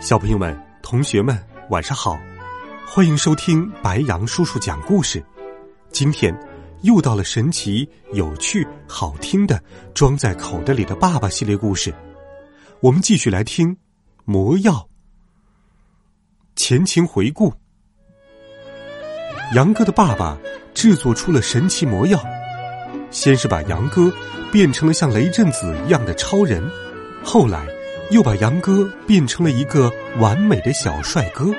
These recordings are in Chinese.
小朋友们、同学们，晚上好！欢迎收听白杨叔叔讲故事。今天又到了神奇、有趣、好听的装在口袋里的爸爸系列故事。我们继续来听魔药。前情回顾：杨哥的爸爸制作出了神奇魔药，先是把杨哥变成了像雷震子一样的超人，后来。又把杨哥变成了一个完美的小帅哥，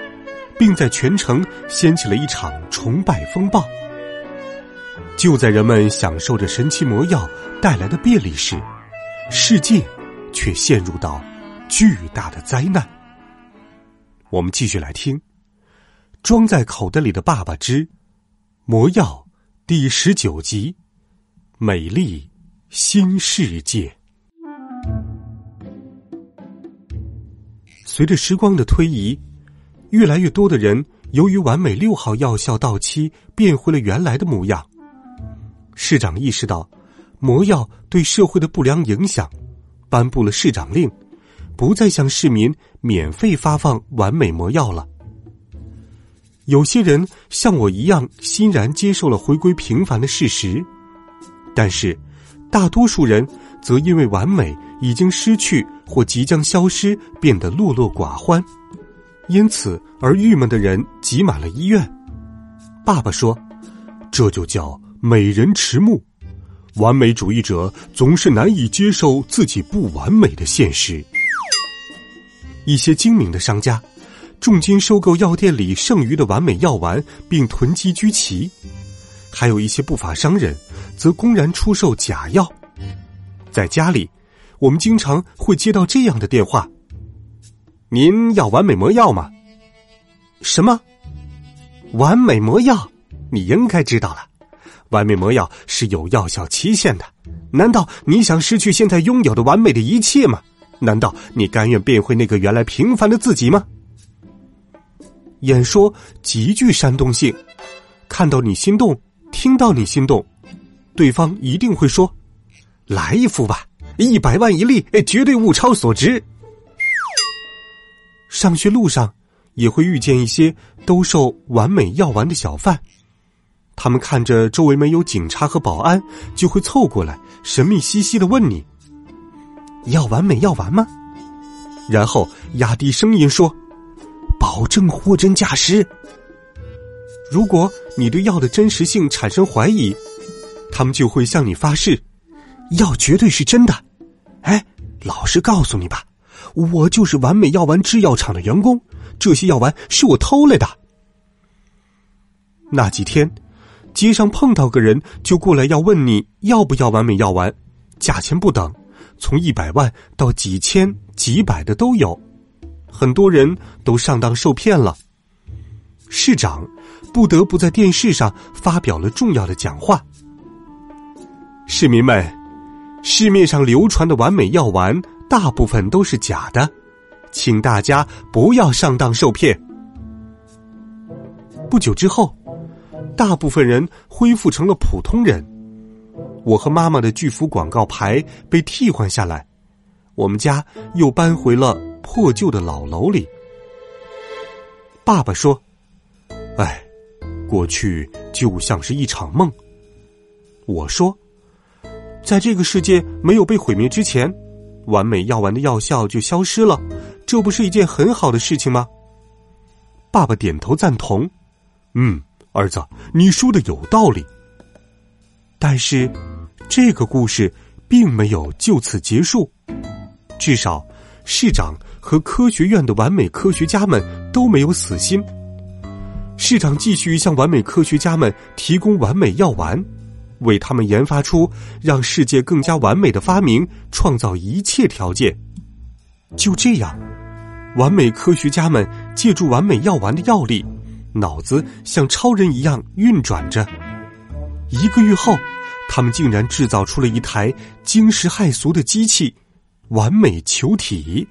并在全城掀起了一场崇拜风暴。就在人们享受着神奇魔药带来的便利时，世界却陷入到巨大的灾难。我们继续来听《装在口袋里的爸爸之魔药》第十九集：美丽新世界。随着时光的推移，越来越多的人由于完美六号药效到期，变回了原来的模样。市长意识到魔药对社会的不良影响，颁布了市长令，不再向市民免费发放完美魔药了。有些人像我一样欣然接受了回归平凡的事实，但是大多数人则因为完美已经失去。或即将消失，变得落落寡欢，因此而郁闷的人挤满了医院。爸爸说：“这就叫美人迟暮。完美主义者总是难以接受自己不完美的现实。”一些精明的商家重金收购药店里剩余的完美药丸，并囤积居奇；还有一些不法商人则公然出售假药，在家里。我们经常会接到这样的电话：“您要完美魔药吗？”“什么？完美魔药？你应该知道了，完美魔药是有药效期限的。难道你想失去现在拥有的完美的一切吗？难道你甘愿变回那个原来平凡的自己吗？”演说极具煽动性，看到你心动，听到你心动，对方一定会说：“来一副吧。”一百万一粒，绝对物超所值。上学路上也会遇见一些兜售完美药丸的小贩，他们看着周围没有警察和保安，就会凑过来，神秘兮兮的问你：“要完美药丸吗？”然后压低声音说：“保证货真价实。”如果你对药的真实性产生怀疑，他们就会向你发誓：“药绝对是真的。”哎，老实告诉你吧，我就是完美药丸制药厂的员工，这些药丸是我偷来的。那几天，街上碰到个人就过来要问你要不要完美药丸，价钱不等，从一百万到几千、几百的都有，很多人都上当受骗了。市长不得不在电视上发表了重要的讲话，市民们。市面上流传的完美药丸大部分都是假的，请大家不要上当受骗。不久之后，大部分人恢复成了普通人。我和妈妈的巨幅广告牌被替换下来，我们家又搬回了破旧的老楼里。爸爸说：“哎，过去就像是一场梦。”我说。在这个世界没有被毁灭之前，完美药丸的药效就消失了，这不是一件很好的事情吗？爸爸点头赞同。嗯，儿子，你说的有道理。但是，这个故事并没有就此结束，至少市长和科学院的完美科学家们都没有死心。市长继续向完美科学家们提供完美药丸。为他们研发出让世界更加完美的发明，创造一切条件。就这样，完美科学家们借助完美药丸的药力，脑子像超人一样运转着。一个月后，他们竟然制造出了一台惊世骇俗的机器——完美球体。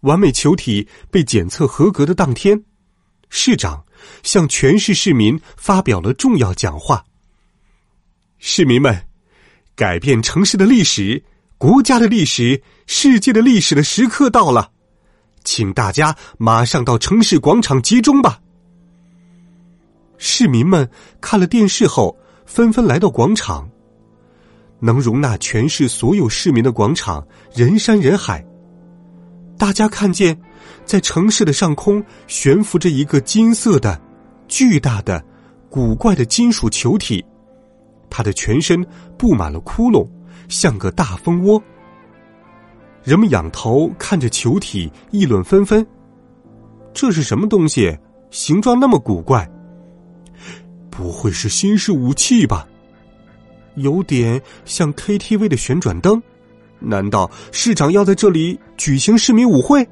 完美球体被检测合格的当天，市长向全市市民发表了重要讲话。市民们，改变城市的历史、国家的历史、世界的历史的时刻到了，请大家马上到城市广场集中吧。市民们看了电视后，纷纷来到广场。能容纳全市所有市民的广场，人山人海。大家看见，在城市的上空悬浮着一个金色的、巨大的、古怪的金属球体，它的全身布满了窟窿，像个大蜂窝。人们仰头看着球体，议论纷纷：“这是什么东西？形状那么古怪？不会是新式武器吧？有点像 KTV 的旋转灯。”难道市长要在这里举行市民舞会？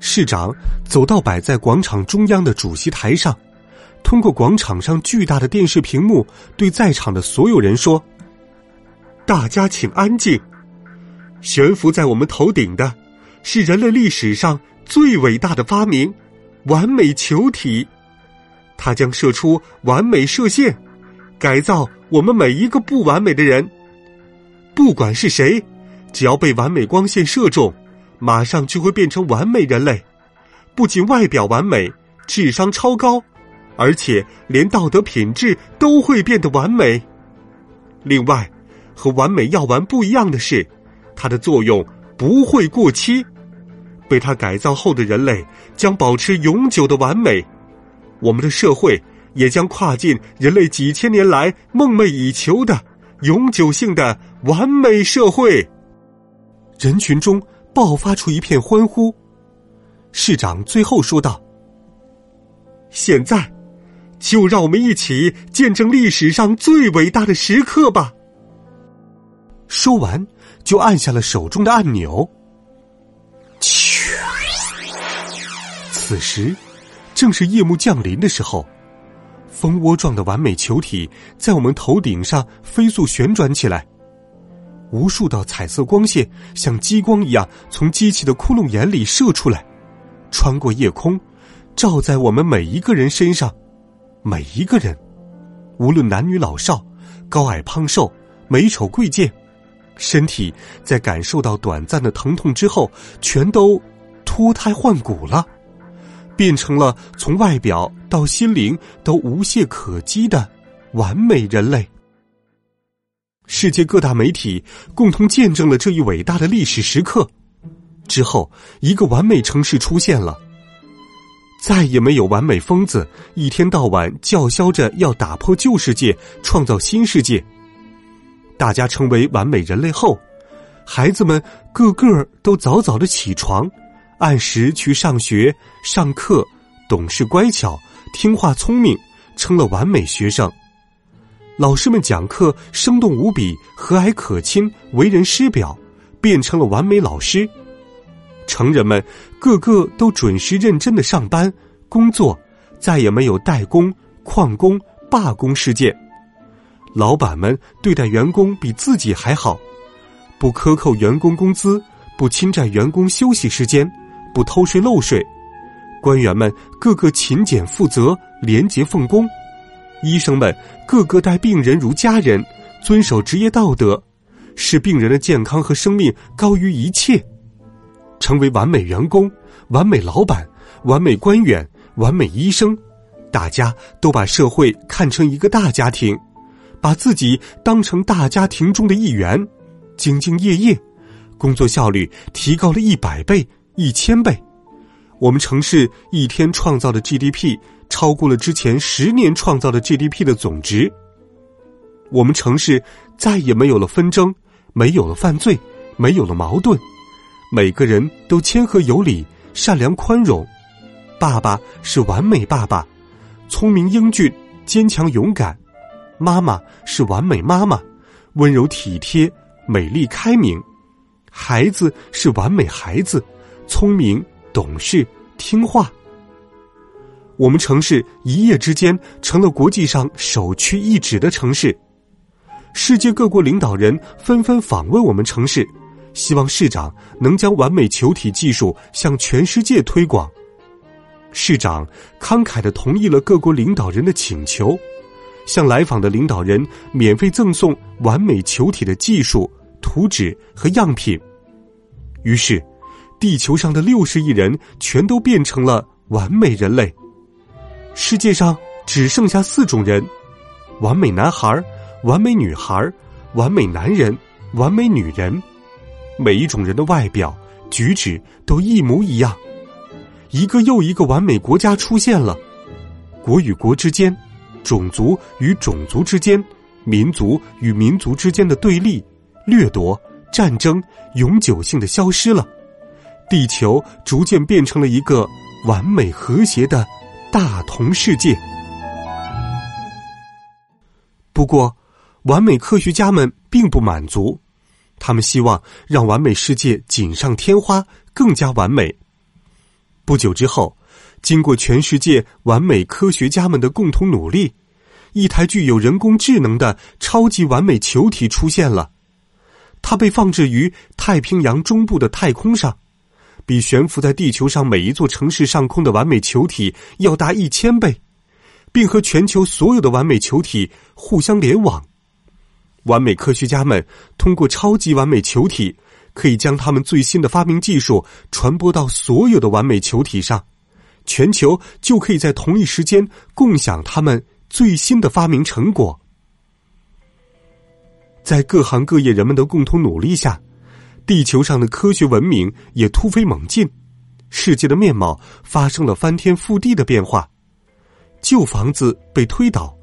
市长走到摆在广场中央的主席台上，通过广场上巨大的电视屏幕，对在场的所有人说：“大家请安静！悬浮在我们头顶的，是人类历史上最伟大的发明——完美球体。它将射出完美射线，改造我们每一个不完美的人。”不管是谁，只要被完美光线射中，马上就会变成完美人类。不仅外表完美，智商超高，而且连道德品质都会变得完美。另外，和完美药丸不一样的是，它的作用不会过期。被它改造后的人类将保持永久的完美，我们的社会也将跨进人类几千年来梦寐以求的。永久性的完美社会，人群中爆发出一片欢呼。市长最后说道：“现在，就让我们一起见证历史上最伟大的时刻吧。”说完，就按下了手中的按钮。此时，正是夜幕降临的时候。蜂窝状的完美球体在我们头顶上飞速旋转起来，无数道彩色光线像激光一样从机器的窟窿眼里射出来，穿过夜空，照在我们每一个人身上。每一个人，无论男女老少、高矮胖瘦、美丑贵贱，身体在感受到短暂的疼痛之后，全都脱胎换骨了。变成了从外表到心灵都无懈可击的完美人类。世界各大媒体共同见证了这一伟大的历史时刻。之后，一个完美城市出现了。再也没有完美疯子一天到晚叫嚣着要打破旧世界，创造新世界。大家成为完美人类后，孩子们个个都早早的起床。按时去上学、上课，懂事乖巧、听话聪明，成了完美学生。老师们讲课生动无比、和蔼可亲、为人师表，变成了完美老师。成人们个个都准时认真的上班工作，再也没有代工、旷工、罢工事件。老板们对待员工比自己还好，不克扣员工工资，不侵占员工休息时间。不偷税漏税，官员们个个勤俭负责、廉洁奉公，医生们个个待病人如家人，遵守职业道德，视病人的健康和生命高于一切，成为完美员工、完美老板、完美官员、完美医生。大家都把社会看成一个大家庭，把自己当成大家庭中的一员，兢兢业业，工作效率提高了一百倍。一千倍，我们城市一天创造的 GDP 超过了之前十年创造的 GDP 的总值。我们城市再也没有了纷争，没有了犯罪，没有了矛盾，每个人都谦和有礼、善良宽容。爸爸是完美爸爸，聪明英俊、坚强勇敢；妈妈是完美妈妈，温柔体贴、美丽开明；孩子是完美孩子。聪明、懂事、听话。我们城市一夜之间成了国际上首屈一指的城市，世界各国领导人纷纷访问我们城市，希望市长能将完美球体技术向全世界推广。市长慷慨的同意了各国领导人的请求，向来访的领导人免费赠送完美球体的技术图纸和样品。于是，地球上的六十亿人全都变成了完美人类。世界上只剩下四种人：完美男孩、完美女孩、完美男人、完美女人。每一种人的外表、举止都一模一样。一个又一个完美国家出现了，国与国之间、种族与种族之间、民族与民族之间的对立、掠夺、战争永久性的消失了。地球逐渐变成了一个完美和谐的。大同世界。不过，完美科学家们并不满足，他们希望让完美世界锦上添花，更加完美。不久之后，经过全世界完美科学家们的共同努力，一台具有人工智能的超级完美球体出现了。它被放置于太平洋中部的太空上。比悬浮在地球上每一座城市上空的完美球体要大一千倍，并和全球所有的完美球体互相联网。完美科学家们通过超级完美球体，可以将他们最新的发明技术传播到所有的完美球体上，全球就可以在同一时间共享他们最新的发明成果。在各行各业人们的共同努力下。地球上的科学文明也突飞猛进，世界的面貌发生了翻天覆地的变化。旧房子被推倒，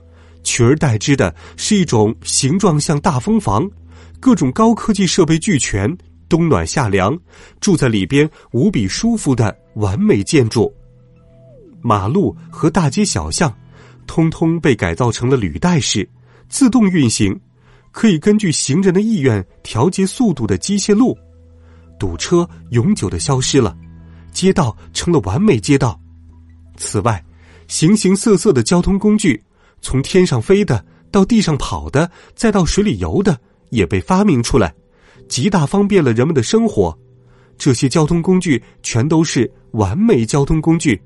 取而代之的是一种形状像大蜂房、各种高科技设备俱全、冬暖夏凉、住在里边无比舒服的完美建筑。马路和大街小巷，通通被改造成了履带式、自动运行。可以根据行人的意愿调节速度的机械路，堵车永久的消失了，街道成了完美街道。此外，形形色色的交通工具，从天上飞的到地上跑的，再到水里游的，也被发明出来，极大方便了人们的生活。这些交通工具全都是完美交通工具，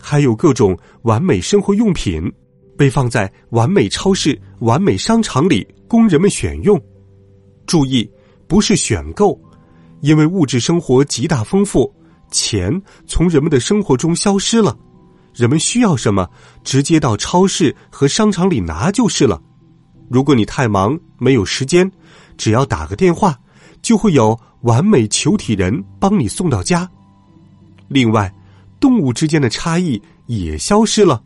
还有各种完美生活用品。被放在完美超市、完美商场里供人们选用。注意，不是选购，因为物质生活极大丰富，钱从人们的生活中消失了。人们需要什么，直接到超市和商场里拿就是了。如果你太忙没有时间，只要打个电话，就会有完美球体人帮你送到家。另外，动物之间的差异也消失了。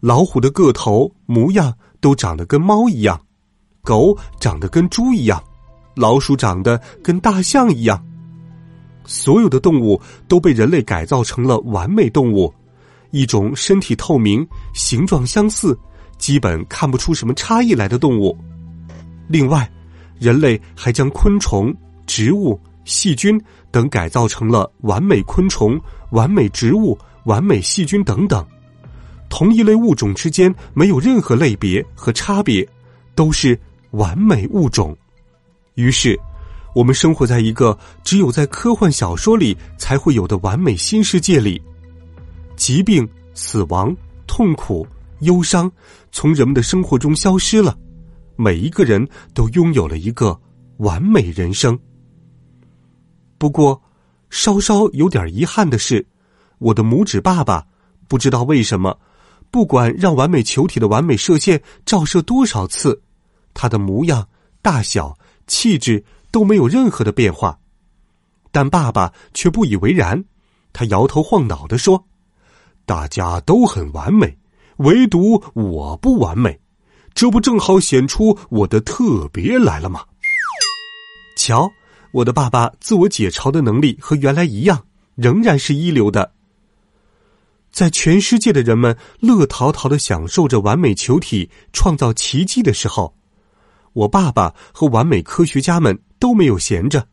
老虎的个头模样都长得跟猫一样，狗长得跟猪一样，老鼠长得跟大象一样。所有的动物都被人类改造成了完美动物，一种身体透明、形状相似、基本看不出什么差异来的动物。另外，人类还将昆虫、植物、细菌等改造成了完美昆虫、完美植物、完美细菌等等。同一类物种之间没有任何类别和差别，都是完美物种。于是，我们生活在一个只有在科幻小说里才会有的完美新世界里。疾病、死亡、痛苦、忧伤从人们的生活中消失了，每一个人都拥有了一个完美人生。不过，稍稍有点遗憾的是，我的拇指爸爸不知道为什么。不管让完美球体的完美射线照射多少次，它的模样、大小、气质都没有任何的变化。但爸爸却不以为然，他摇头晃脑的说：“大家都很完美，唯独我不完美，这不正好显出我的特别来了吗？”瞧，我的爸爸自我解嘲的能力和原来一样，仍然是一流的。在全世界的人们乐淘淘的享受着完美球体创造奇迹的时候，我爸爸和完美科学家们都没有闲着。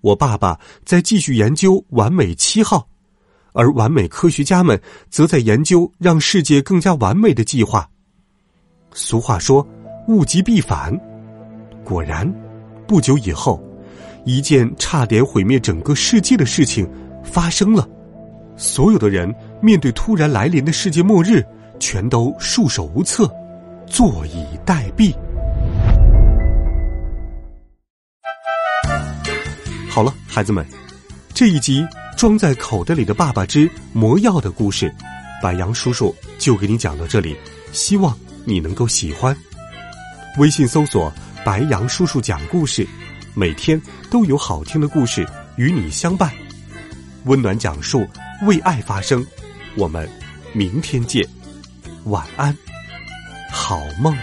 我爸爸在继续研究完美七号，而完美科学家们则在研究让世界更加完美的计划。俗话说“物极必反”，果然，不久以后，一件差点毁灭整个世界的事情发生了。所有的人面对突然来临的世界末日，全都束手无策，坐以待毙。好了，孩子们，这一集装在口袋里的爸爸之魔药的故事，白杨叔叔就给你讲到这里。希望你能够喜欢。微信搜索“白杨叔叔讲故事”，每天都有好听的故事与你相伴，温暖讲述，为爱发声。我们明天见，晚安，好梦。